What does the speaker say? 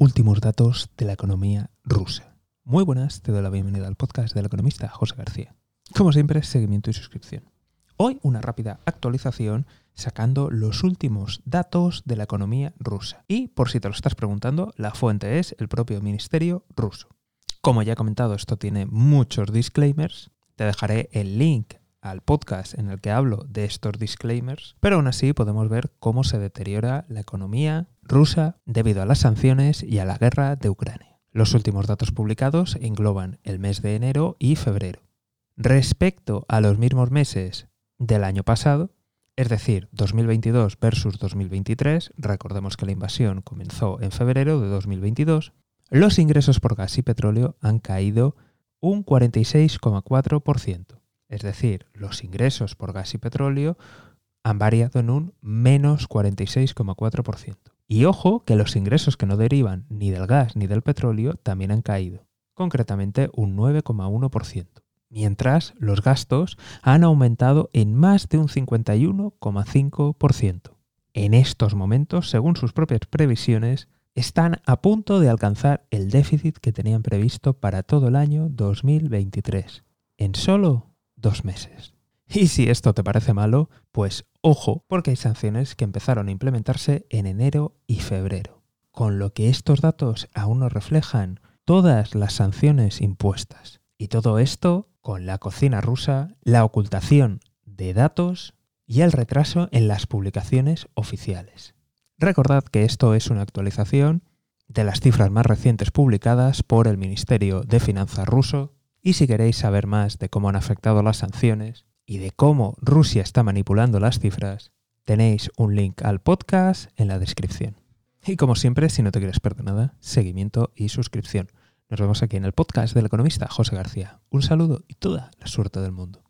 últimos datos de la economía rusa. Muy buenas, te doy la bienvenida al podcast del economista José García. Como siempre, seguimiento y suscripción. Hoy una rápida actualización sacando los últimos datos de la economía rusa. Y por si te lo estás preguntando, la fuente es el propio Ministerio ruso. Como ya he comentado, esto tiene muchos disclaimers. Te dejaré el link al podcast en el que hablo de estos disclaimers, pero aún así podemos ver cómo se deteriora la economía rusa debido a las sanciones y a la guerra de Ucrania. Los últimos datos publicados engloban el mes de enero y febrero. Respecto a los mismos meses del año pasado, es decir, 2022 versus 2023, recordemos que la invasión comenzó en febrero de 2022, los ingresos por gas y petróleo han caído un 46,4%. Es decir, los ingresos por gas y petróleo han variado en un menos 46,4%. Y ojo que los ingresos que no derivan ni del gas ni del petróleo también han caído, concretamente un 9,1%, mientras los gastos han aumentado en más de un 51,5%. En estos momentos, según sus propias previsiones, están a punto de alcanzar el déficit que tenían previsto para todo el año 2023, en solo dos meses. Y si esto te parece malo, pues ojo, porque hay sanciones que empezaron a implementarse en enero y febrero, con lo que estos datos aún no reflejan todas las sanciones impuestas. Y todo esto con la cocina rusa, la ocultación de datos y el retraso en las publicaciones oficiales. Recordad que esto es una actualización de las cifras más recientes publicadas por el Ministerio de Finanzas ruso y si queréis saber más de cómo han afectado las sanciones y de cómo Rusia está manipulando las cifras, tenéis un link al podcast en la descripción. Y como siempre, si no te quieres perder nada, seguimiento y suscripción. Nos vemos aquí en el podcast del economista José García. Un saludo y toda la suerte del mundo.